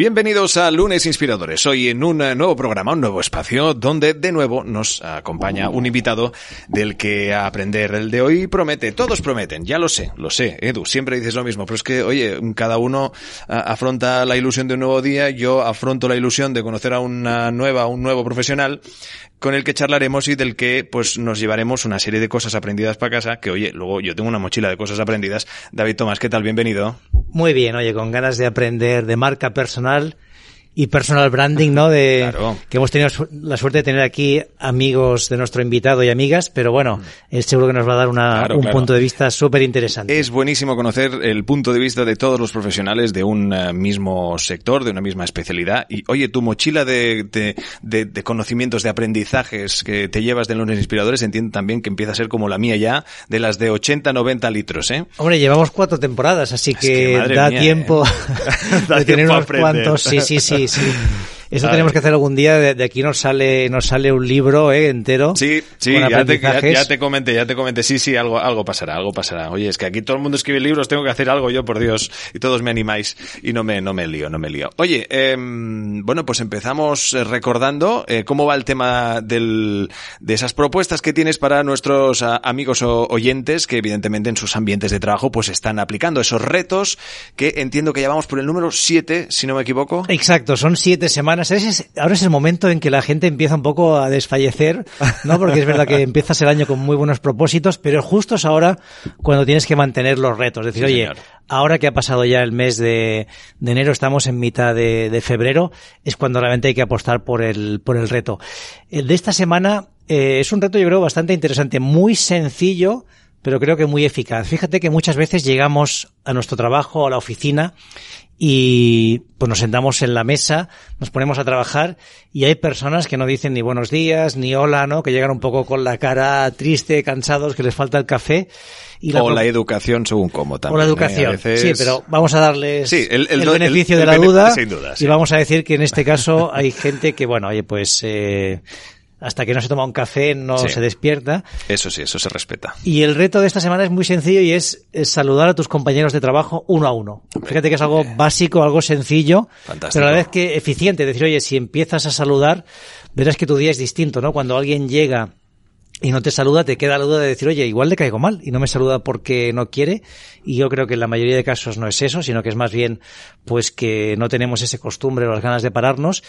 Bienvenidos a Lunes Inspiradores. Hoy en un nuevo programa, un nuevo espacio, donde de nuevo nos acompaña un invitado del que aprender. El de hoy promete, todos prometen, ya lo sé, lo sé, Edu, siempre dices lo mismo, pero es que, oye, cada uno afronta la ilusión de un nuevo día, yo afronto la ilusión de conocer a una nueva, un nuevo profesional con el que charlaremos y del que pues nos llevaremos una serie de cosas aprendidas para casa, que oye, luego yo tengo una mochila de cosas aprendidas. David Tomás, ¿qué tal? Bienvenido. Muy bien, oye, con ganas de aprender de marca personal personal y personal branding, ¿no? De que hemos tenido la suerte de tener aquí amigos de nuestro invitado y amigas, pero bueno, mm. es seguro que nos va a dar una, un punto de vista súper interesante. Es buenísimo conocer el punto de vista de todos los profesionales de un eh, mismo sector, de una misma especialidad. Y oye, tu mochila de, de, de, conocimientos, de aprendizajes que te llevas de lunes inspiradores, entiendo también que empieza a ser como la mía ya, de las de 80, 90 litros, ¿eh? Hombre, llevamos cuatro temporadas, así que, da tiempo ¿eh? de tener unos cuantos. Sí, sí, sí sí. Eso tenemos que hacer algún día. De, aquí nos sale, nos sale un libro eh, entero. Sí, sí, ya te, ya, te, comenté, ya te comenté. Sí, sí, algo, algo pasará, algo pasará. Oye, es que aquí todo el mundo escribe libros, tengo que hacer algo yo, por Dios. Y todos me animáis y no me, no me lío, no me lío. Oye, eh, bueno, pues empezamos eh, recordando eh, cómo va el tema del, de esas propuestas que tienes para nuestros amigos o oyentes que evidentemente en sus ambientes de trabajo pues están aplicando esos retos que entiendo que ya vamos por el número 7, si no me equivoco. Exacto, son siete semanas ahora es el momento en que la gente empieza un poco a desfallecer, ¿no? Porque es verdad que empiezas el año con muy buenos propósitos, pero justo es ahora cuando tienes que mantener los retos. Es decir, oye, ahora que ha pasado ya el mes de, enero, estamos en mitad de, febrero, es cuando realmente hay que apostar por el, por el reto. El de esta semana eh, es un reto, yo creo, bastante interesante, muy sencillo, pero creo que muy eficaz. Fíjate que muchas veces llegamos a nuestro trabajo, a la oficina, y pues nos sentamos en la mesa, nos ponemos a trabajar y hay personas que no dicen ni buenos días, ni hola, ¿no? Que llegan un poco con la cara triste, cansados, que les falta el café. Y la o la educación según cómo también. O la ¿eh? educación, sí, pero vamos a darles el, beneficio de la duda y vamos a decir que en este caso hay gente que, bueno, oye, pues... Eh, hasta que no se toma un café no se despierta. Eso sí, eso se respeta. Y el reto de esta semana es muy sencillo y es, saludar a tus compañeros de trabajo uno a uno. Fíjate que es algo básico, algo sencillo, pero a la vez que eficiente. Decir, oye, si empiezas a saludar, verás que tu día es distinto, ¿no? Cuando alguien llega y no te saluda, te queda la duda de decir, oye, igual le caigo mal y no me saluda porque no quiere. Y yo creo que en la mayoría de casos no es eso, sino que es más bien, pues que no tenemos ese costumbre o las ganas de pararnos.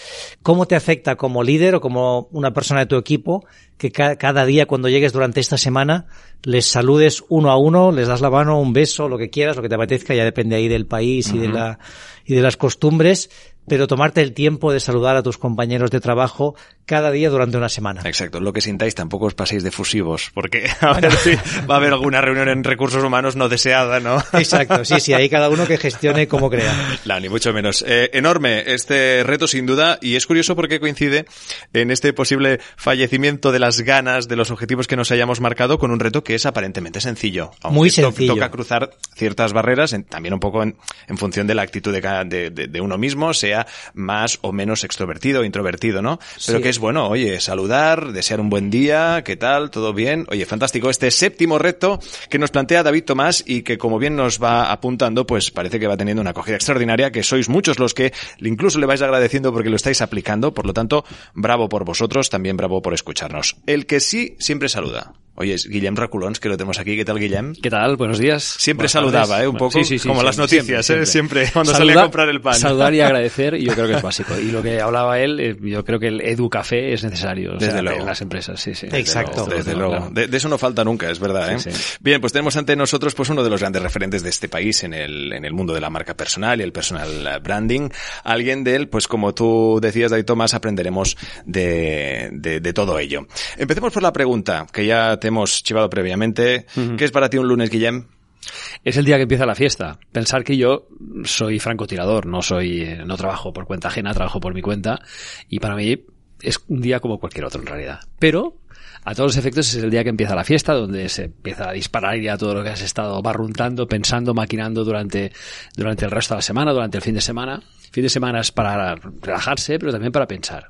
¿Cómo te afecta como líder o como una persona de tu equipo que cada día cuando llegues durante esta semana les saludes uno a uno, les das la mano, un beso, lo que quieras, lo que te apetezca, ya depende ahí del país y de la, y de las costumbres, pero tomarte el tiempo de saludar a tus compañeros de trabajo cada día durante una semana. Exacto, lo que sintáis tampoco os paséis de fusivos, porque a ver si va a haber alguna reunión en recursos humanos no deseada, ¿no? Exacto, sí, sí, ahí cada uno que gestione como crea. No, ni mucho menos. Eh, enorme este reto sin duda y es curioso porque coincide en este posible fallecimiento de las ganas, de los objetivos que nos hayamos marcado con un reto que es aparentemente sencillo. Muy sencillo. toca cruzar ciertas barreras, también un poco en, función de la actitud de, de, uno mismo, sea más o menos extrovertido o introvertido, ¿no? Pero que es bueno, oye, saludar, desear un buen día, ¿qué tal? ¿Todo bien? Oye, fantástico. Este séptimo reto que nos plantea David Tomás y que como bien nos va apuntando, pues parece que va teniendo una acogida extraordinaria, que sois muchos los que incluso le vais agradeciendo porque lo estáis aplicando. Por lo tanto, bravo por vosotros, también bravo por escucharnos. El que sí siempre saluda. Oye, es Guillem Raculons, que lo tenemos aquí. ¿Qué tal, Guillem? ¿Qué tal? Buenos días. Siempre saludaba, ¿eh? Un poco como las noticias, ¿eh? Siempre, cuando salía a comprar el pan. Saludar y agradecer, yo creo que es básico. Y lo que hablaba él, eh, yo creo que el Edu Café es necesario desde en las empresas. Sí, sí. Exacto. Desde, luego. De, eso no falta nunca, es verdad, ¿eh? Bien, pues tenemos ante nosotros pues uno de los grandes referentes de este país en el, en el mundo de la marca personal y el personal branding. Alguien de él, pues como tú decías, David Tomás, aprenderemos de, de, de todo ello. Empecemos por la pregunta que ya te hemos chivado previamente. ¿Qué es para ti un lunes, Guillem? Es el día que empieza la fiesta. Pensar que yo soy francotirador, no soy, eh, no trabajo por cuenta ajena, trabajo por mi cuenta y para mí es un día como cualquier otro en realidad. Pero a todos los efectos es el día que empieza la fiesta, donde se empieza a disparar ya todo lo que has estado barruntando, pensando, maquinando durante, durante el resto de la semana, durante el fin de semana. fin de semana es para relajarse, pero también para pensar.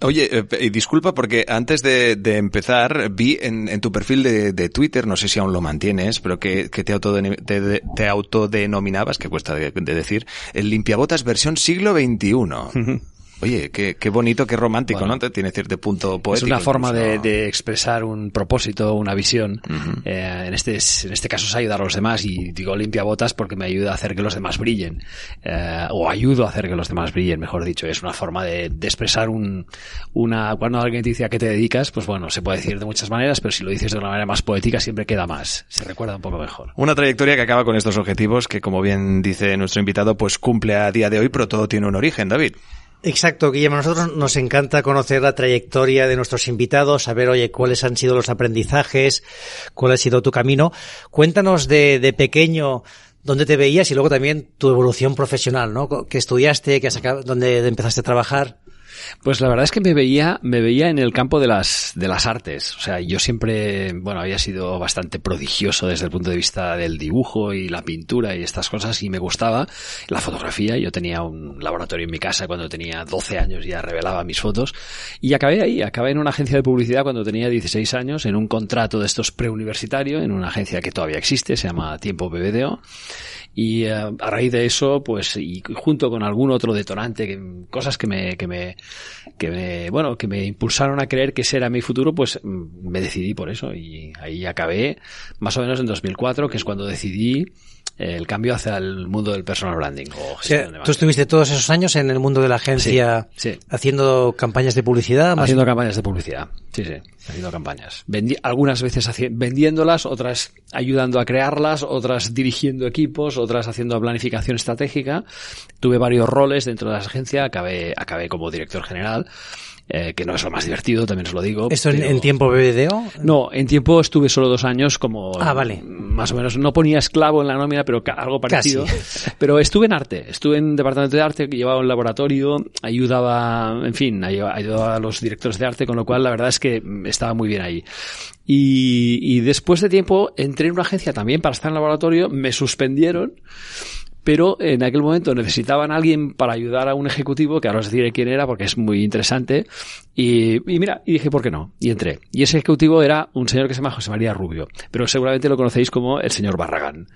Oye, eh, disculpa porque antes de, empezar vi en, tu perfil de, Twitter, no sé si aún lo mantienes, pero que, te, te, autodenominabas, que cuesta de, decir, el limpiabotas versión siglo XXI. Oye, qué, qué bonito, qué romántico, ¿no? Tiene cierto punto poético. Es una forma de, expresar un propósito, una visión. Eh, en, este, en este caso es ayudar a los demás y digo limpia botas porque me ayuda a hacer que los demás brillen. Eh, o ayudo a hacer que los demás brillen, mejor dicho. Es una forma de, expresar un, una, cuando alguien te dice a qué te dedicas, pues bueno, se puede decir de muchas maneras, pero si lo dices de una manera más poética siempre queda más. Se recuerda un poco mejor. Una trayectoria que acaba con estos objetivos que, como bien dice nuestro invitado, pues cumple a día de hoy, pero todo tiene un origen, David. Exacto, Guillermo. A nosotros nos encanta conocer la trayectoria de nuestros invitados, saber, oye, cuáles han sido los aprendizajes, cuál ha sido tu camino. Cuéntanos de, de pequeño dónde te veías y luego también tu evolución profesional, ¿no? ¿Qué estudiaste? ¿Qué has ¿Dónde empezaste a trabajar? Pues la verdad es que me veía, me veía en el campo de las, de las artes. O sea, yo siempre, bueno, había sido bastante prodigioso desde el punto de vista del dibujo y la pintura y estas cosas y me gustaba la fotografía. Yo tenía un laboratorio en mi casa cuando tenía 12 años, ya revelaba mis fotos y acabé ahí, acabé en una agencia de publicidad cuando tenía 16 años, en un contrato de estos preuniversitario, en una agencia que todavía existe, se llama Tiempo BBDO y eh, a raíz de eso, pues, y junto con algún otro detonante, cosas que me, que me, que me, bueno, que me impulsaron a creer que ese era mi futuro, pues mm, me decidí por eso y ahí acabé más o menos en 2004, que es cuando decidí el cambio hacia el mundo del personal branding. O tú estuviste todos esos años en el mundo de la agencia haciendo campañas de publicidad. Haciendo campañas de publicidad, sí, sí, haciendo campañas. algunas veces vendiéndolas, otras ayudando a crearlas, otras dirigiendo equipos, otras haciendo planificación estratégica. Tuve varios roles dentro de la agencia, acabé, acabé como director general. Eh, que no es lo más divertido, también os lo digo. ¿Esto en tiempo BBDO? No, en tiempo estuve solo dos años como... Ah, vale. Más o menos, no ponía esclavo en la nómina, pero algo parecido. Pero estuve en arte, estuve en departamento de arte, que llevaba un laboratorio, ayudaba, en fin, ayudaba a los directores de arte, con lo cual la verdad es que estaba muy bien ahí. Y, y después de tiempo entré en una agencia también para estar en el laboratorio, me suspendieron pero en aquel momento necesitaban a alguien para ayudar a un ejecutivo, que ahora os diré quién era porque es muy interesante, y, mira, y dije, ¿por qué no? Y entré. Y ese ejecutivo era un señor que se llama José María Rubio, pero seguramente lo conocéis como el señor Barragán.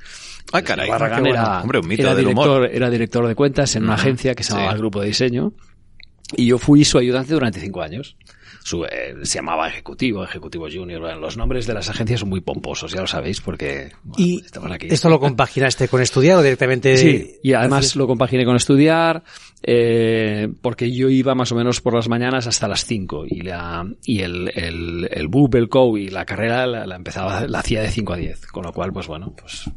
Ah, caray. Barragán era, Hombre, un mito era, director, era director de cuentas en una agencia que se llamaba el Grupo de Diseño, y yo fui su ayudante durante cinco años. Eh, se llamaba Ejecutivo, Ejecutivo Junior. Los nombres de las agencias son muy pomposos, ya lo sabéis, porque ¿Y aquí. ¿Esto lo compaginaste con estudiar o directamente? Sí, y además lo compaginé con estudiar, eh, porque yo iba más o menos por las mañanas hasta las 5 y, la, y el, el, el BUP, el COU y la carrera la, la, empezaba, la hacía de 5 a 10, con lo cual, pues bueno, pues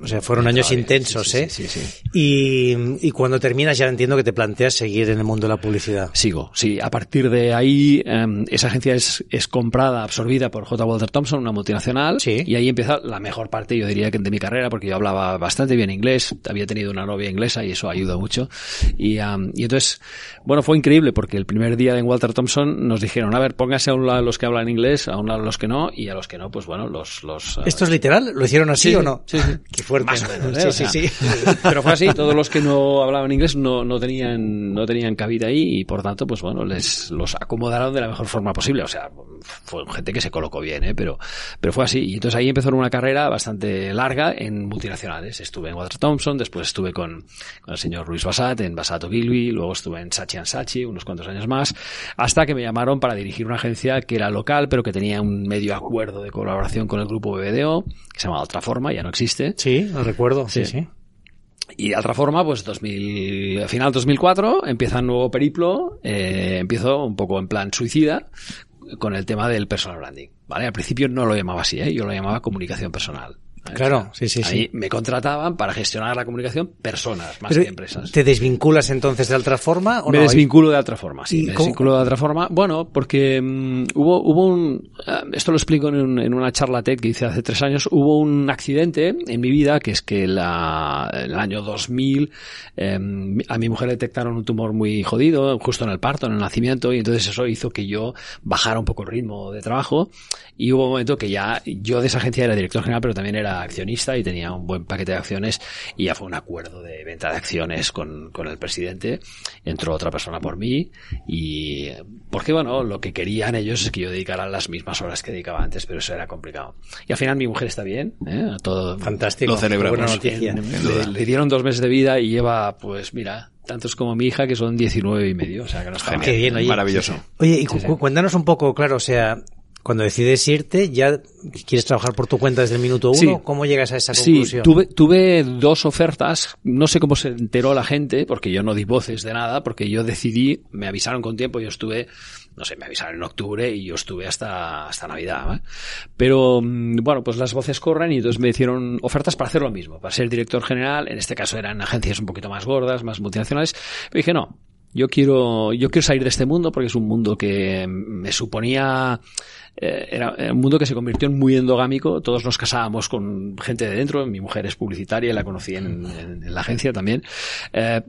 o sea, fueron años intensos, ¿eh? Sí, sí, y, y, cuando terminas ya entiendo que te planteas seguir en el mundo de la publicidad. Sigo, sí. A partir de ahí, em, esa agencia es, es comprada, absorbida por J. Walter Thompson, una multinacional. Sí. Y ahí empieza la mejor parte, yo diría, que de mi carrera, porque yo hablaba bastante bien inglés, había tenido una novia inglesa y eso ayuda mucho. Y, um, y entonces, bueno, fue increíble porque el primer día en Walter Thompson nos dijeron, a ver, póngase a un lado los que hablan inglés, a un lado los que no, y a los que no, pues bueno, los... los ¿Esto es literal? ¿Lo hicieron así o no? Sí, sí. Qué fuerte. Más o menos, ¿eh? sí, sí, sí. Pero fue así, todos los que no hablaban inglés no, no tenían, no tenían cabida ahí y por tanto, pues bueno, les los acomodaron de la mejor forma posible. O sea, fue gente que se colocó bien, ¿eh? pero, pero fue así. Y entonces ahí empezó una carrera bastante larga en multinacionales. Estuve en Walter Thompson, después estuve con, con el señor Luis Basat en Basato Luego estuve en Sachi Sachi unos cuantos años más, hasta que me llamaron para dirigir una agencia que era local, pero que tenía un medio acuerdo de colaboración con el grupo BBDO, que se llama Otra Forma, ya no existe. Sí, lo recuerdo, sí. sí. Y de otra forma, pues 2000, final 2004 empieza un nuevo periplo, eh, empiezo un poco en plan suicida con el tema del personal branding. ¿Vale? Al principio no lo llamaba así, ¿eh? yo lo llamaba comunicación personal. Claro, sí, sí, Ahí me contrataban para gestionar la comunicación personas, más que empresas. ¿Te desvinculas entonces de otra forma? ¿o me desvinculo de otra forma, sí. Me desvinculo de otra forma. Bueno, porque mm, hubo, hubo un, eh, esto lo explico en, en, una charla TED que hice hace tres años, hubo un accidente en mi vida que es que la, en el año 2000 em, a mi mujer detectaron un tumor muy jodido, justo en el parto, en el nacimiento, y entonces eso hizo que yo bajara un poco el ritmo de trabajo y hubo un momento que ya yo de esa agencia era director general, pero también era accionista y tenía un buen paquete de acciones y ya fue un acuerdo de venta de acciones con, con el presidente. Entró otra persona por mí y porque bueno, lo que querían ellos es que yo dedicara las mismas horas que dedicaba antes, pero eso era complicado. Y al final mi mujer está bien, ¿eh? todo fantástico, lo celebramos. Buena noticia. Le, le dieron dos meses de vida y lleva, pues mira, tantos como mi hija, que son 19 y medio. O sea, que no está Qué bien, oye. Maravilloso. Oye, y sí. cuéntanos un poco, claro, o sea, cuando decides irte, ya quieres trabajar por tu cuenta desde el minuto uno. Sí. ¿Cómo llegas a esa conclusión? Sí, tuve, tuve dos ofertas. No sé cómo se enteró la gente, porque yo no di voces de nada, porque yo decidí, me avisaron con tiempo, yo estuve, no sé, me avisaron en octubre y yo estuve hasta, hasta Navidad. ¿eh? Pero, mm, bueno, pues las voces corren y entonces me hicieron ofertas para hacer lo mismo, para ser director general. En este caso eran agencias un poquito más gordas, más multinacionales. Pero dije, no, yo quiero, yo quiero salir de este mundo porque es un mundo que me suponía eh, era, un mundo que se convirtió en muy endogámico. Todos nos casábamos con gente de dentro. Mi mujer es publicitaria, la conocí en la agencia también. Eh,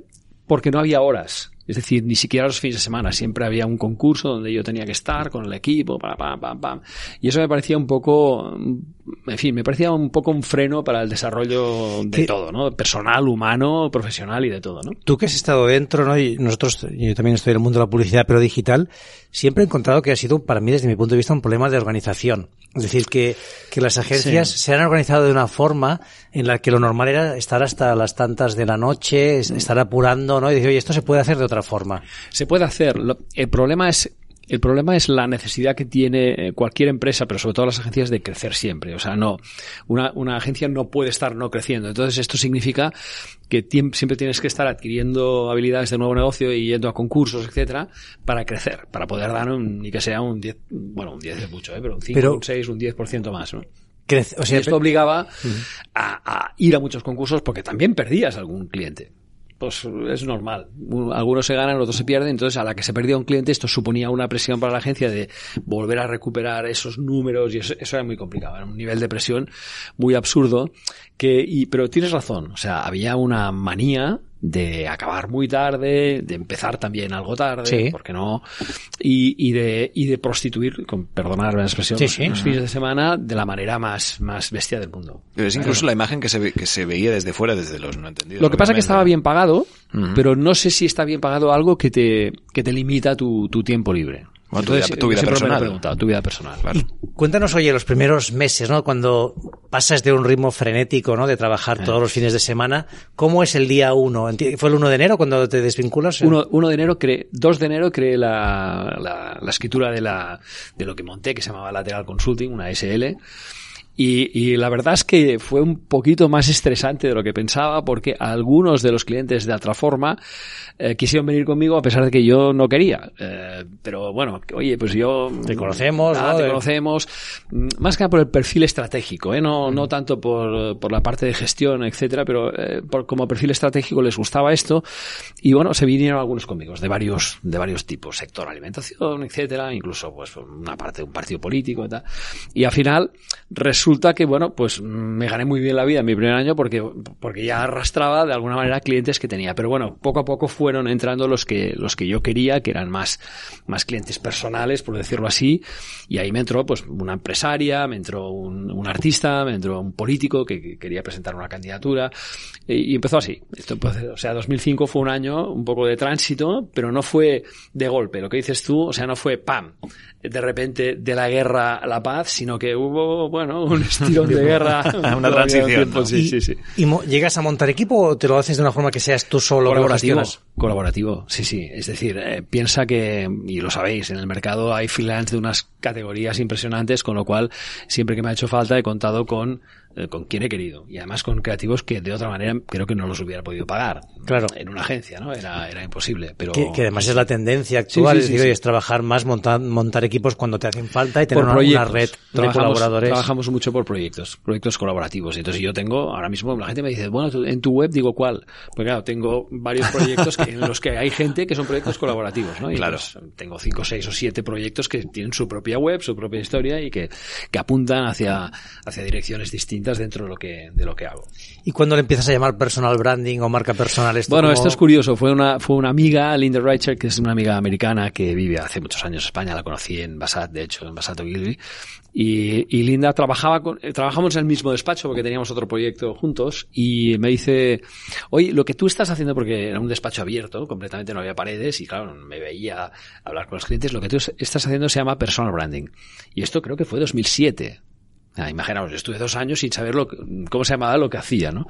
porque no había horas. Es decir, ni siquiera los fines de semana. Siempre había un concurso donde yo tenía que estar con el equipo, pam, pam, pam, pam. Y eso me parecía un poco, en fin, me parecía un poco un freno para el desarrollo de ¿Qué? todo, ¿no? Personal, humano, profesional y de todo, ¿no? Tú que has estado dentro, ¿no? Y nosotros, yo también estoy en el mundo de la publicidad, pero digital, siempre he encontrado que ha sido, para mí, desde mi punto de vista, un problema de organización. Es decir, que, que las agencias sí. se han organizado de una forma en la que lo normal era estar hasta las tantas de la noche, estar apurando, ¿no? Y decir, oye, esto se puede hacer de otra forma. Se puede hacer. El problema es el problema es la necesidad que tiene cualquier empresa, pero sobre todo las agencias, de crecer siempre. O sea, no, una, una agencia no puede estar no creciendo. Entonces, esto significa que siempre tienes que estar adquiriendo habilidades de nuevo negocio y yendo a concursos, etcétera, para crecer, para poder dar un, ni que sea un 10, bueno, un 10 es mucho, ¿eh? pero un 5, pero, un 6, un 10% más, ¿no? Crece, o sea, y esto obligaba uh -huh. a, a ir a muchos concursos porque también perdías algún cliente pues es normal. Algunos se ganan, otros se pierden. Entonces, a la que se perdía un cliente, esto suponía una presión para la agencia de volver a recuperar esos números y eso, eso era muy complicado. Era un nivel de presión muy absurdo. Que, pero tienes razón. O sea, había una manía de acabar muy tarde, de empezar también algo tarde, sí. porque no, y, y, de, y de prostituir, con perdonar la expresión, sí, sí. los fines de semana de la manera más, más bestia del mundo. Pero es incluso la imagen que se, ve, que se veía desde fuera, desde los no entendidos. Lo que pasa es que estaba bien pagado, uh -huh. pero no sé si está bien pagado algo que te, que te limita tu, tu tiempo libre. Bueno, Entonces, tu vida, tu vida personal. Tu vida personal. Claro. Cuéntanos, oye, los primeros meses, ¿no? Cuando pasas de un ritmo frenético, ¿no? De trabajar eh. todos los fines de semana, ¿cómo es el día uno? ¿Fue el 1 de enero cuando te desvinculas? 1 de enero, creé, 2 de enero creé la, la, la, escritura de, la, de lo que monté, que se llamaba Lateral Consulting, una SL. Y, y, la verdad es que fue un poquito más estresante de lo que pensaba porque algunos de los clientes de Atraforma eh, quisieron venir conmigo a pesar de que yo no quería. Eh, pero bueno, oye, pues yo... Te conocemos, ah, ¿no? Te conocemos. Mm, más que nada por el perfil estratégico, ¿eh? No, no tanto por, por la parte de gestión, etcétera, pero eh, por, como perfil estratégico les gustaba esto. Y bueno, se vinieron algunos conmigo, de varios, de varios tipos. Sector alimentación, etcétera, incluso pues una parte de un partido político y tal. Y al final, resulta que, bueno, pues me gané muy bien la vida en mi primer año porque, porque ya arrastraba de alguna manera clientes que tenía. Pero bueno, poco a poco fueron entrando los que, los que yo quería, que eran más, más clientes personales, por decirlo así. Y ahí me entró, pues, una empresaria, me entró un, un artista, me entró un político que, quería presentar una candidatura. Y, empezó así. Esto, pues, o sea, 2005 fue un año un poco de tránsito, pero no fue de golpe. Lo que dices tú, o sea, no fue pam, de repente de la guerra a la paz, sino que hubo, bueno, un estilo de guerra. una transición. sí, sí, sí. ¿Y llegas a montar equipo o te lo haces de una forma que seas tú solo? Colaborativo. Colaborativo, sí, sí. Es decir, eh, piensa que, y lo sabéis, en el mercado hay freelance de unas categorías impresionantes, con lo cual siempre que me ha hecho falta he contado con con quien he querido. Y además con creativos que de otra manera creo que no los hubiera podido pagar. Claro. En una agencia, ¿no? Era, era imposible. Pero... Que, además es la tendencia actual, es, es trabajar más, montar, montar equipos cuando te hacen falta y tener una, red de colaboradores. Trabajamos mucho por proyectos, proyectos colaborativos. Entonces yo tengo, ahora mismo la gente me dice, bueno, en tu web digo cuál. Pues claro, tengo varios proyectos que, en los que hay gente que son proyectos colaborativos, ¿no? Y claro. tengo cinco, seis o siete proyectos que tienen su propia web, su propia historia y que, que apuntan hacia, hacia direcciones distintas dentro de lo que, de lo que hago. ¿Y cuándo le empiezas a llamar personal branding o marca personal? Esto bueno, esto es curioso. Fue una, fue una amiga, Linda Reicher, que es una amiga americana que vive hace muchos años en España. La conocí en Basat, de hecho, en Basat Ogilvy. Y, y Linda trabajaba con, eh, trabajamos en el mismo despacho porque teníamos otro proyecto juntos. Y me dice, oye, lo que tú estás haciendo, porque era un despacho abierto, completamente no había paredes y claro, me veía hablar con los clientes, lo que tú estás haciendo se llama personal branding. Y esto creo que fue 2007. Ah, imaginaos, estuve dos años sin saber lo, cómo se llamaba lo que hacía, ¿no?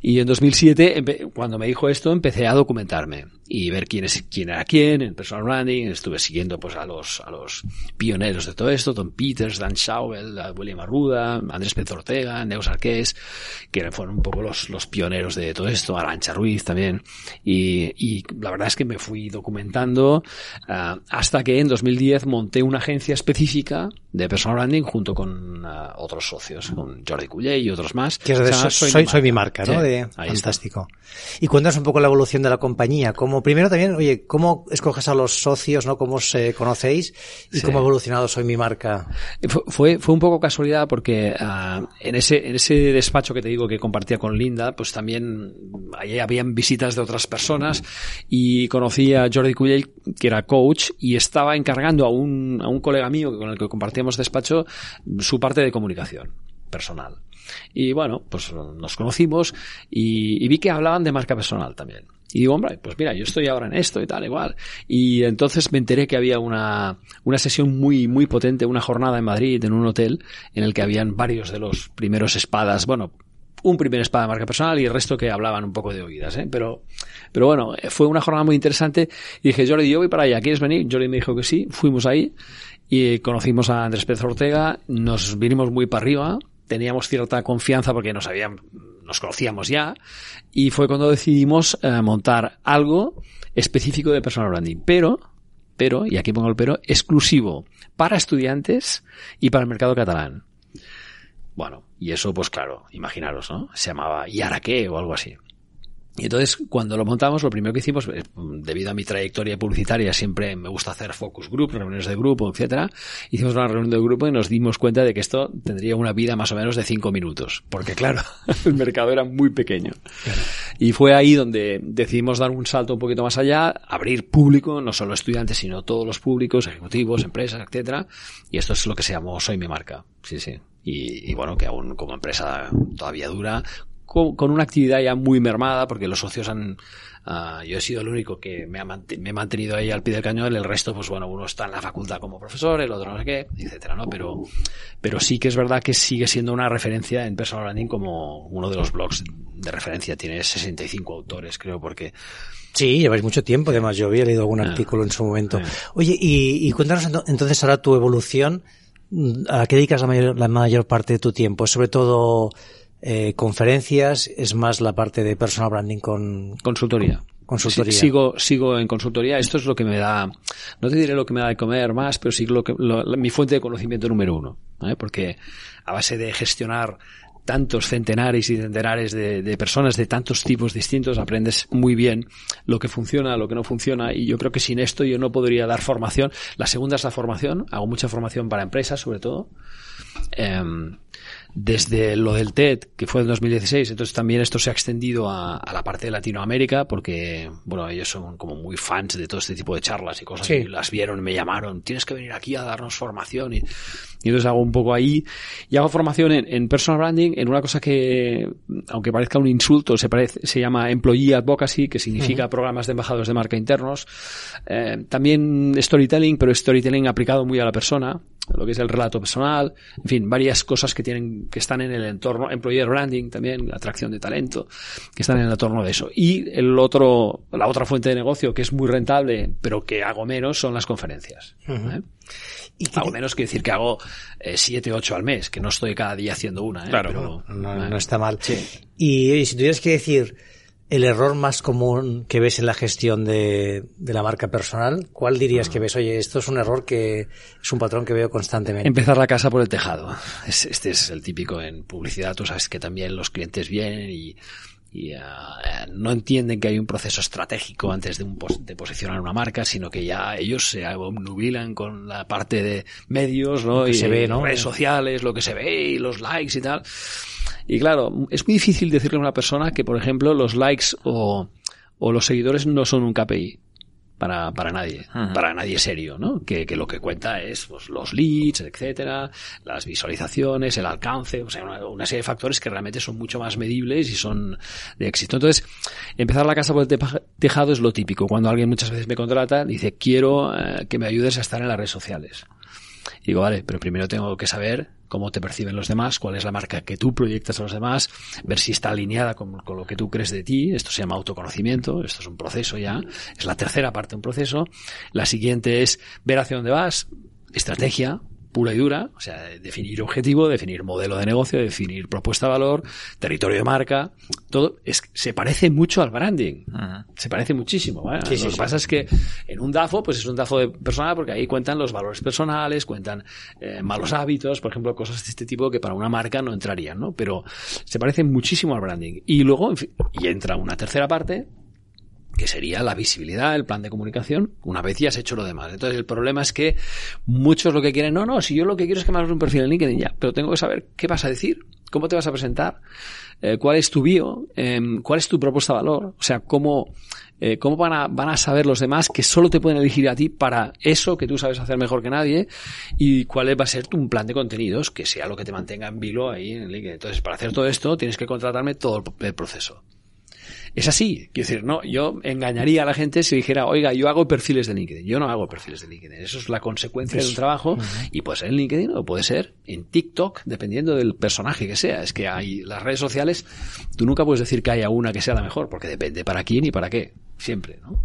Y en 2007, cuando me dijo esto, empecé a documentarme y ver quién, es, quién era quién en personal branding. Estuve siguiendo pues a los, a los pioneros de todo esto, Tom Peters, Dan Schauble, William Arruda, Andrés Pérez Ortega, Neus Arqués, que fueron un poco los, los pioneros de todo esto, Arancha Ruiz también. Y, y la verdad es que me fui documentando uh, hasta que en 2010 monté una agencia específica de personal branding junto con uh, otros socios, con Jordi Cullé y otros más. Que es de soy, soy, mi marca, ¿no? de, fantástico. Y cuéntanos un poco la evolución de la compañía. Como primero también, oye, ¿cómo escoges a los socios, no? ¿Cómo se conocéis? ¿Y cómo ha evolucionado Soy mi marca? Fue, fue un poco casualidad porque uh, en ese, en ese despacho que te digo que compartía con Linda, pues también ahí habían visitas de otras personas y conocí a Jordi Cullé, que era coach, y estaba encargando a un, a un colega mío con el que compartíamos despacho su parte de comunicación personal. Y bueno, pues nos conocimos y, vi que hablaban de marca personal también. Y digo, hombre, pues mira, yo estoy ahora en esto y tal, igual. Y entonces me enteré que había una, una sesión muy, muy potente, una jornada en Madrid, en un hotel, en el que habían varios de los primeros espadas, bueno, un primer espada de marca personal y el resto que hablaban un poco de oídas, ¿eh? Pero, pero bueno, fue una jornada muy interesante y dije, Jordi, yo voy para allá, ¿quieres venir? Jordi me dijo que sí, fuimos ahí y conocimos a Andrés Pérez Ortega, nos vinimos muy para arriba, teníamos cierta confianza porque nos habían, nos conocíamos ya, y fue cuando decidimos eh, montar algo específico de personal branding, pero, pero, y aquí pongo el pero, exclusivo para estudiantes y para el mercado catalán. Bueno, y eso, pues claro, imaginaros, ¿no? Se llamaba ¿Y ahora qué? o algo así. Y entonces, cuando lo montamos, lo primero que hicimos, eh, debido a mi trayectoria publicitaria, siempre me gusta hacer focus group, reuniones de grupo, etcétera. Hicimos una reunión de grupo y nos dimos cuenta de que esto tendría una vida más o menos de cinco minutos. Porque claro, el mercado era muy pequeño. Y fue ahí donde decidimos dar un salto un poquito más allá, abrir público, no solo estudiantes, sino todos los públicos, ejecutivos, empresas, etcétera. Y esto es lo que se llamó Soy mi marca. Sí, sí. Y, y, bueno, que aún como empresa todavía dura, con, una actividad ya muy mermada, porque los socios han, uh, yo he sido el único que me, ha me he mantenido ahí al pie del cañón, el resto, pues bueno, uno está en la facultad como profesor, el otro no sé qué, etcétera, ¿no? Pero, pero sí que es verdad que sigue siendo una referencia en personal branding como uno de los blogs de referencia. Tiene 65 autores, creo, porque Sí, lleváis mucho tiempo, además yo había leído algún ah. artículo en su momento. Ah. Oye, y, y cuéntanos entonces ahora tu evolución, ¿a qué dedicas la mayor, la mayor parte de tu tiempo? Sobre todo eh, conferencias, es más la parte de personal branding con consultoría. Consultoría. sigo, sigo en consultoría. Esto es lo que me da, no te diré lo que me da de comer más, pero sí lo que, mi fuente de conocimiento número uno. Porque a base de gestionar tantos centenares y centenares de, personas de tantos tipos distintos, aprendes muy bien lo que funciona, lo que no funciona y yo creo que sin esto yo no podría dar formación. La segunda es la formación, hago mucha formación para empresas sobre todo. Em, desde lo del TED, que fue en 2016, entonces también esto se ha extendido a, la parte de Latinoamérica, porque, bueno, ellos son como muy fans de todo este tipo de charlas y cosas, y las vieron, me llamaron, tienes que venir aquí a darnos formación, y, entonces hago un poco ahí, y hago formación en, personal branding, en una cosa que, aunque parezca un insulto, se parece, se llama Employee Advocacy, que significa programas de embajadores de marca internos, eh, también storytelling, pero storytelling aplicado muy a la persona, lo que es el relato personal, en fin, varias cosas que tienen, que están en el entorno, employer branding también, atracción de talento, que están en el entorno de eso. Y el otro, la otra fuente de negocio que es muy rentable, pero que hago menos, son las conferencias. ¿eh? ¿Y hago menos que decir que hago eh, siete, ocho al mes, que no estoy cada día haciendo una. ¿eh? Claro, no, está mal. y si tuvieras que decir, el error más común que ves en la gestión de, la marca personal? ¿Cuál dirías que ves? Oye, esto es un error que es un patrón que veo constantemente. Empezar la casa por el tejado. este es el típico en publicidad. Tú sabes que también los clientes vienen y, ah, no entienden que hay un proceso estratégico antes de, un, de posicionar una marca, sino que ya ellos se obnubilan con la parte de medios, ¿no? y se ve, ¿no? redes sociales, lo que se ve y los likes y tal. Y claro, es muy difícil decirle a una persona que, por ejemplo, los likes o, o los seguidores no son un KPI para, para nadie, para nadie serio, ¿no? Que, que, lo que cuenta es pues, los leads, etcétera, las visualizaciones, el alcance, o sea, una, serie de factores que realmente son mucho más medibles y son de éxito. Entonces, empezar la casa por el tejado es lo típico. Cuando alguien muchas veces me contrata, dice, quiero eh, que me ayudes a estar en las redes sociales. Y digo, vale, pero primero tengo que saber cómo te perciben los demás, cuál es la marca que tú proyectas a los demás, ver si está alineada con, lo que tú crees de ti. Esto se llama autoconocimiento, esto es un proceso ya, es la tercera parte de un proceso. La siguiente es ver hacia dónde vas, estrategia, pura y dura, o sea, definir objetivo, definir modelo de negocio, definir propuesta de valor, territorio de marca, todo es, se parece mucho al branding. Se parece muchísimo. lo que pasa es que en un DAFO, pues es un DAFO de personal porque ahí cuentan los valores personales, cuentan eh, malos hábitos, por ejemplo, cosas de este tipo que para una marca no entrarían, ¿no? Pero se parece muchísimo al branding. Y luego, y entra una tercera parte, que sería la visibilidad, el plan de comunicación, una vez ya has hecho lo demás. Entonces el problema es que muchos lo que quieren, no, no, si yo lo que quiero es que me hagas un perfil en LinkedIn ya, pero tengo que saber qué vas a decir, cómo te vas a presentar, eh, cuál es tu bio, em, cuál es tu propuesta de valor, o sea, cómo, eh, cómo van a, van a saber los demás que solo te pueden elegir a ti para eso que tú sabes hacer mejor que nadie y cuál va a ser tu plan de contenidos que sea lo que te mantenga en vilo ahí en LinkedIn. Entonces, para hacer todo esto tienes que contratarme todo el proceso. Es así. Quiero decir, no, yo engañaría a la gente si dijera, oiga, yo hago perfiles de LinkedIn. Yo no hago perfiles de LinkedIn. Eso es la consecuencia de un trabajo y puede ser en LinkedIn o puede ser en TikTok, dependiendo del personaje que sea. Es que hay las redes sociales, tú nunca puedes decir que haya una que sea la mejor, porque depende para quién y para qué. Siempre, ¿no?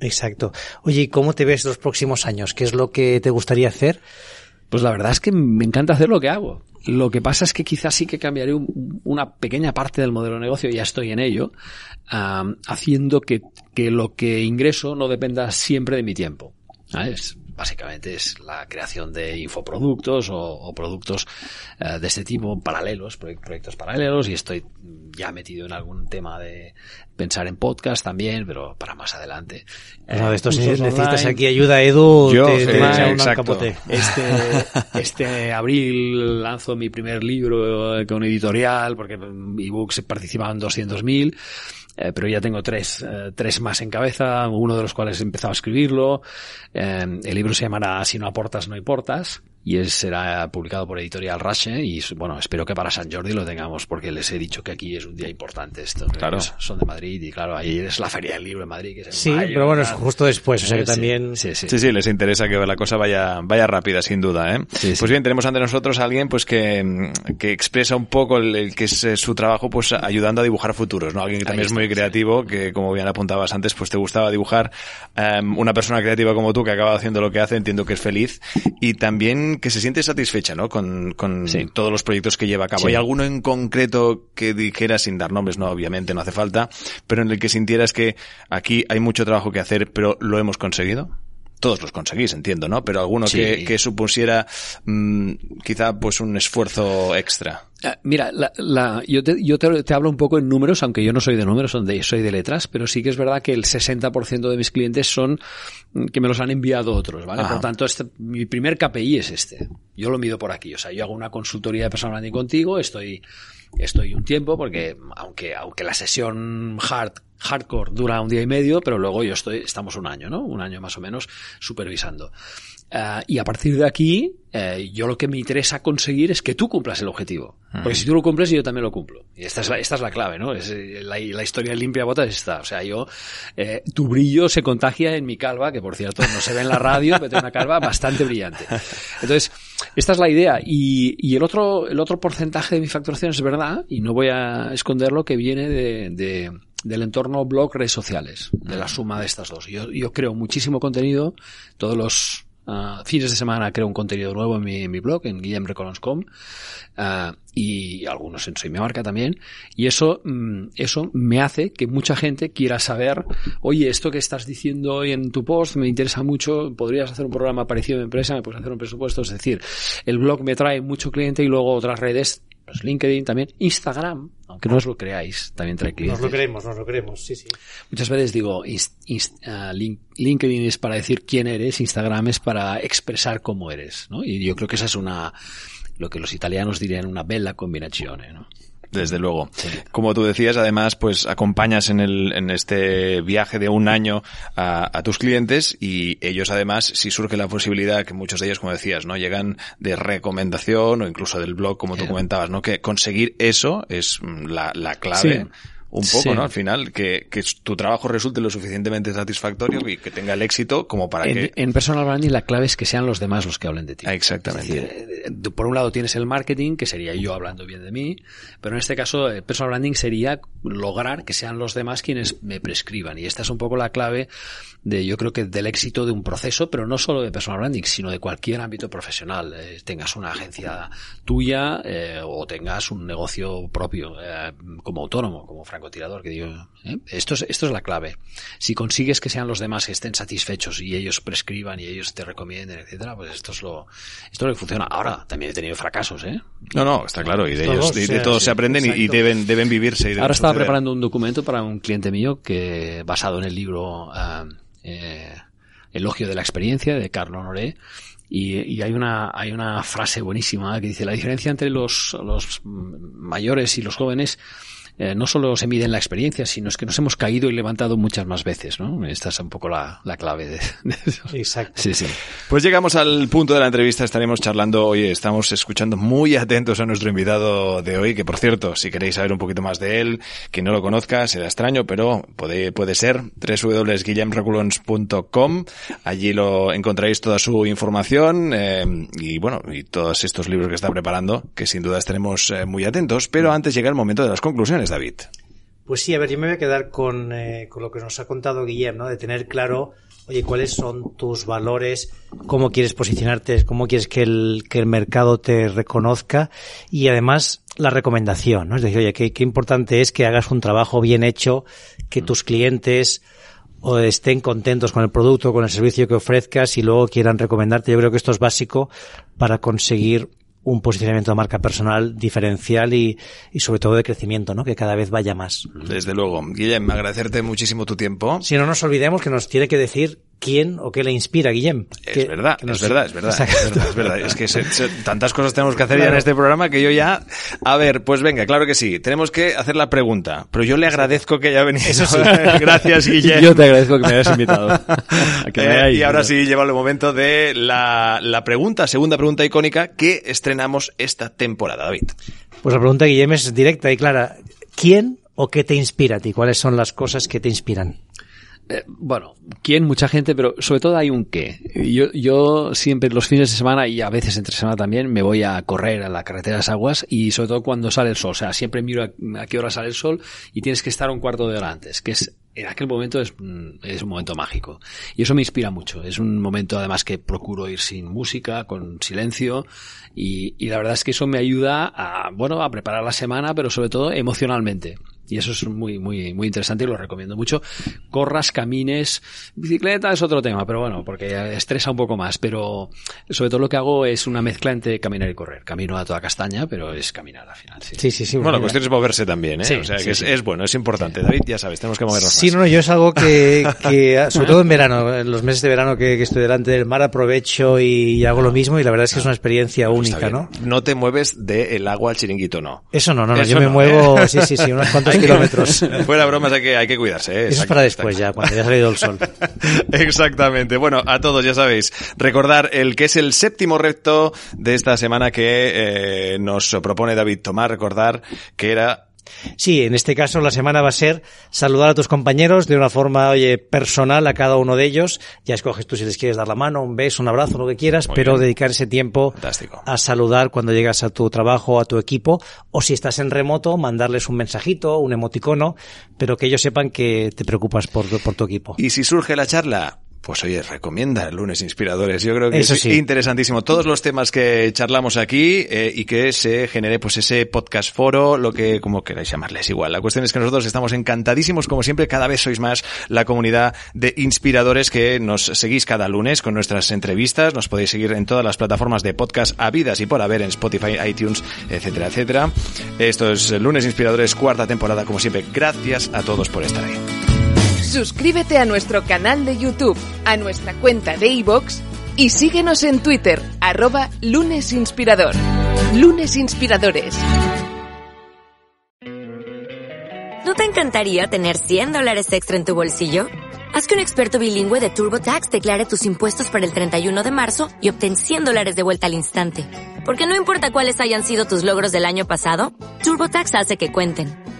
Exacto. Oye, ¿y cómo te ves los próximos años? ¿Qué es lo que te gustaría hacer? Pues la verdad es que me encanta hacer lo que hago. Lo que pasa es que quizás sí que cambiaré una pequeña parte del modelo de negocio, ya estoy en ello, haciendo que, que, lo que ingreso no dependa siempre de mi tiempo. ¿sabes? Básicamente es la creación de infoproductos o, productos eh, de este tipo paralelos, proyectos paralelos y estoy ya metido en algún tema de pensar en podcast también, pero para más adelante. Uno de estos necesitas aquí ayuda, Edu, Yo, te, te Este, este abril lanzo mi primer libro con editorial, porque ebooks participaban 200.000 eh, pero ya tengo tres, eh, tres más en cabeza, uno de los cuales he empezado a escribirlo. Eh, el libro se llamará Si no aportas, no importas y él será publicado por Editorial Rache y bueno, espero que para San Jordi lo tengamos porque les he dicho que aquí es un día importante esto. Claro. Son de Madrid y claro, ahí es la Feria del Libro en Madrid. Que es sí, pero bueno, es justo después, o sea que también... Sí sí, sí, les interesa que la cosa vaya, vaya rápida, sin duda. ¿eh? Pues bien, tenemos ante nosotros a alguien pues que, que expresa un poco el, que es eh, su trabajo pues ayudando a dibujar futuros, ¿no? Alguien que también es muy creativo, que como bien apuntabas antes, pues te gustaba dibujar. Em, una persona creativa como tú que acaba haciendo lo que hace, entiendo que es feliz y también que se siente satisfecha, ¿no? Con, con todos los proyectos que lleva a cabo. ¿Hay alguno en concreto que dijeras, sin dar nombres, no, obviamente no hace falta, pero en el que sintieras que aquí hay mucho trabajo que hacer, pero lo hemos conseguido? Todos los conseguís, entiendo, ¿no? Pero alguno que, que, supusiera mm, quizá pues un esfuerzo extra. Ah, mira, la, la, yo, te, yo te, hablo un poco en números, aunque yo no soy de números, soy de letras, pero sí que es verdad que el 60% de mis clientes son mm, que me los han enviado otros, ¿vale? Por tanto, este, mi primer KPI es este. Yo lo mido por aquí. O sea, yo hago una consultoría de personal branding contigo, estoy, estoy un tiempo, porque aunque, aunque la sesión hard hardcore dura un día y medio, pero luego yo estoy, estamos un año, ¿no? Un año más o menos supervisando. Uh, y a partir de aquí, eh, yo lo que me interesa conseguir es que tú cumplas el objetivo. Porque si tú lo cumples, yo también lo cumplo. Y esta es la, esta es la clave, ¿no? Es, eh, la, la historia limpia botas esta. O sea, yo, eh, tu brillo se contagia en mi calva, que por cierto no se ve en la radio, pero tengo una calva bastante brillante. Entonces, esta es la idea. Y, y el otro, el otro porcentaje de mi facturación es verdad, y no voy a esconderlo, que viene de, de del entorno blog, redes sociales, de la suma de estas dos. Yo, yo creo muchísimo contenido, todos los Uh, fines de semana creo un contenido nuevo en mi, mi blog, en guillemrecolons.com, uh, y algunos en Soy Mi Marca también, y eso, mm, eso me hace que mucha gente quiera saber, oye, esto que estás diciendo hoy en tu post me interesa mucho, podrías hacer un programa parecido en empresa, me puedes hacer un presupuesto, es decir, el blog me trae mucho cliente y luego otras redes pues LinkedIn también, Instagram, aunque no os lo creáis, también trae clientes. Nos lo creemos, nos lo creemos, sí, sí. Muchas veces digo, uh, LinkedIn es para decir quién eres, Instagram es para expresar cómo eres, ¿no? Y yo creo que esa es una, lo que los italianos dirían una bella combinación, ¿no? Desde luego. Como tú decías, además, pues acompañas en, el, en este viaje de un año a, a, tus clientes y ellos además, si surge la posibilidad, que muchos de ellos, como decías, no llegan de recomendación o incluso del blog, como tú comentabas, ¿no? Que conseguir eso es la, la clave un poco, ¿no? Al final, que, que, tu trabajo resulte lo suficientemente satisfactorio y que tenga el éxito como para que... En personal branding la clave es que sean los demás los que hablen de ti. Exactamente. Eh, por un lado tienes el marketing, que sería yo hablando bien de mí, pero en este caso eh, personal branding sería lograr que sean los demás quienes me prescriban. Y esta es un poco la clave de, yo creo que del éxito de un proceso, pero no solo de personal branding, sino de cualquier ámbito profesional. Eh, tengas una agencia tuya o tengas un negocio propio como autónomo, como Frank tirador que digo, ¿eh? esto, es, esto es la clave. Si consigues que sean los demás que estén satisfechos y ellos prescriban y ellos te recomienden, etcétera, pues esto es lo, esto es lo que funciona. Ahora, también he tenido fracasos, ¿eh? No, no, está claro, y de ellos, de, todos se aprenden y, deben, deben vivirse. Ahora estaba preparando un documento para un cliente mío que, basado en el libro, uh, eh, Elogio de la experiencia de Carlo Honoré, y, y, hay una hay una frase buenísima que dice la diferencia entre los, los mayores y los jóvenes eh, no solo se mide en la experiencia, sino es que nos hemos caído y levantado muchas más veces, ¿no? Esta es un poco la, la clave de, eso. Exacto. Sí, sí. Pues llegamos al punto de la entrevista, estaremos charlando hoy, estamos escuchando muy atentos a nuestro invitado de hoy, que por cierto, si queréis saber un poquito más de él, que no lo conozca, será extraño, pero puede, puede ser www.guillemreculons.com, allí lo encontraréis toda su información eh, y bueno, y todos estos libros que está preparando, que sin duda estaremos eh, muy atentos, pero antes llega el momento de las conclusiones. David? Pues sí, a ver, yo me voy a quedar con, eh, con lo que nos ha contado Guillem, ¿no? De tener claro, oye, cuáles son tus valores, cómo quieres posicionarte, cómo quieres que el, que el mercado te reconozca y además la recomendación, ¿no? Es decir, oye, qué, qué importante es que hagas un trabajo bien hecho, que mm. tus clientes o estén contentos con el producto, con el servicio que ofrezcas y luego quieran recomendarte. Yo creo que esto es básico para conseguir un posicionamiento de marca personal diferencial y, y, sobre todo de crecimiento, ¿no? Que cada vez vaya más. Desde luego. Guillem, agradecerte muchísimo tu tiempo. Si no nos olvidemos que nos tiene que decir quién o qué le inspira, Guillem. Es verdad, es verdad, es verdad, es verdad, es que tantas cosas tenemos que hacer ya en este programa que yo ya... A ver, pues venga, claro que sí. Tenemos que hacer la pregunta. Pero yo le agradezco que haya venido. Eso sí. Gracias, Guillem. Yo te agradezco que me hayas invitado. Eh, y ahora sí, llega el momento de la, la pregunta, segunda pregunta icónica que estrenamos esta temporada, David. Pues la pregunta, Guillem, es directa y clara. ¿Quién o qué te inspira a ti? ¿Cuáles son las cosas que te inspiran? Eh, bueno, ¿quién? Mucha gente, pero sobre todo hay un qué. Yo, yo siempre los fines de semana y a veces entre semana también me voy a correr a la carretera de las aguas y sobre todo cuando sale el sol. O sea, siempre miro a, qué hora sale el sol y tienes que estar un cuarto de hora antes, que es en aquel momento es, es, un momento mágico. Y eso me inspira mucho. Es un momento además que procuro ir sin música, con silencio. Y, y la verdad es que eso me ayuda a, bueno, a preparar la semana, pero sobre todo emocionalmente. Y eso es muy, muy, muy interesante y lo recomiendo mucho. Corras, camines, bicicleta es otro tema, pero bueno, porque estresa un poco más. Pero sobre todo lo que hago es una mezcla entre caminar y correr. Camino a toda castaña, pero es caminar al final. Sí, sí, sí. bueno, la cuestión es moverse también, ¿eh? o sea, que es, bueno, es importante. David, ya sabes, tenemos que movernos Sí, no, yo es algo que, que, sobre todo en verano, en los meses de verano que, estoy delante del mar, aprovecho y, hago lo mismo y la verdad es que es una experiencia pues única, ¿no? No te mueves del agua al chiringuito, no. Eso no, no, no yo me muevo, ¿eh? sí, sí, sí, unos cuantos kilómetros. Fuera bromas, hay que, hay que cuidarse. ¿eh? Eso es para después ya, cuando haya salido el sol. Exactamente. Bueno, a todos ya sabéis, recordar el que es el séptimo reto de esta semana que eh, nos propone David Tomás, recordar que era Sí, en este caso la semana va a ser saludar a tus compañeros de una forma, oye, personal a cada uno de ellos. Ya escoges tú si les quieres dar la mano, un beso, un abrazo, lo que quieras, pero dedicar ese tiempo a saludar cuando llegas a tu trabajo, a tu equipo, o si estás en remoto, mandarles un mensajito, un emoticono, pero que ellos sepan que te preocupas por, por tu equipo. Y si surge la charla, pues oye, recomienda lunes inspiradores. Yo creo que es interesantísimo. Todos los temas que charlamos aquí eh, y que se genere pues ese podcast foro, lo que como queráis llamarles igual. La cuestión es que nosotros estamos encantadísimos, como siempre, cada vez sois más la comunidad de inspiradores que nos seguís cada lunes con nuestras entrevistas. Nos podéis seguir en todas las plataformas de podcast habidas y por haber en Spotify, iTunes, etcétera, etcétera. Esto es Lunes Inspiradores, cuarta temporada, como siempre. Gracias a todos por estar ahí. Suscríbete a nuestro canal de YouTube, a nuestra cuenta de iVoox y síguenos en Twitter, arroba lunesinspirador. Lunes Inspiradores. ¿No te encantaría tener 100 dólares extra en tu bolsillo? Haz que un experto bilingüe de TurboTax declare tus impuestos para el 31 de marzo y obtén 100 dólares de vuelta al instante. Porque no importa cuáles hayan sido tus logros del año pasado, TurboTax hace que cuenten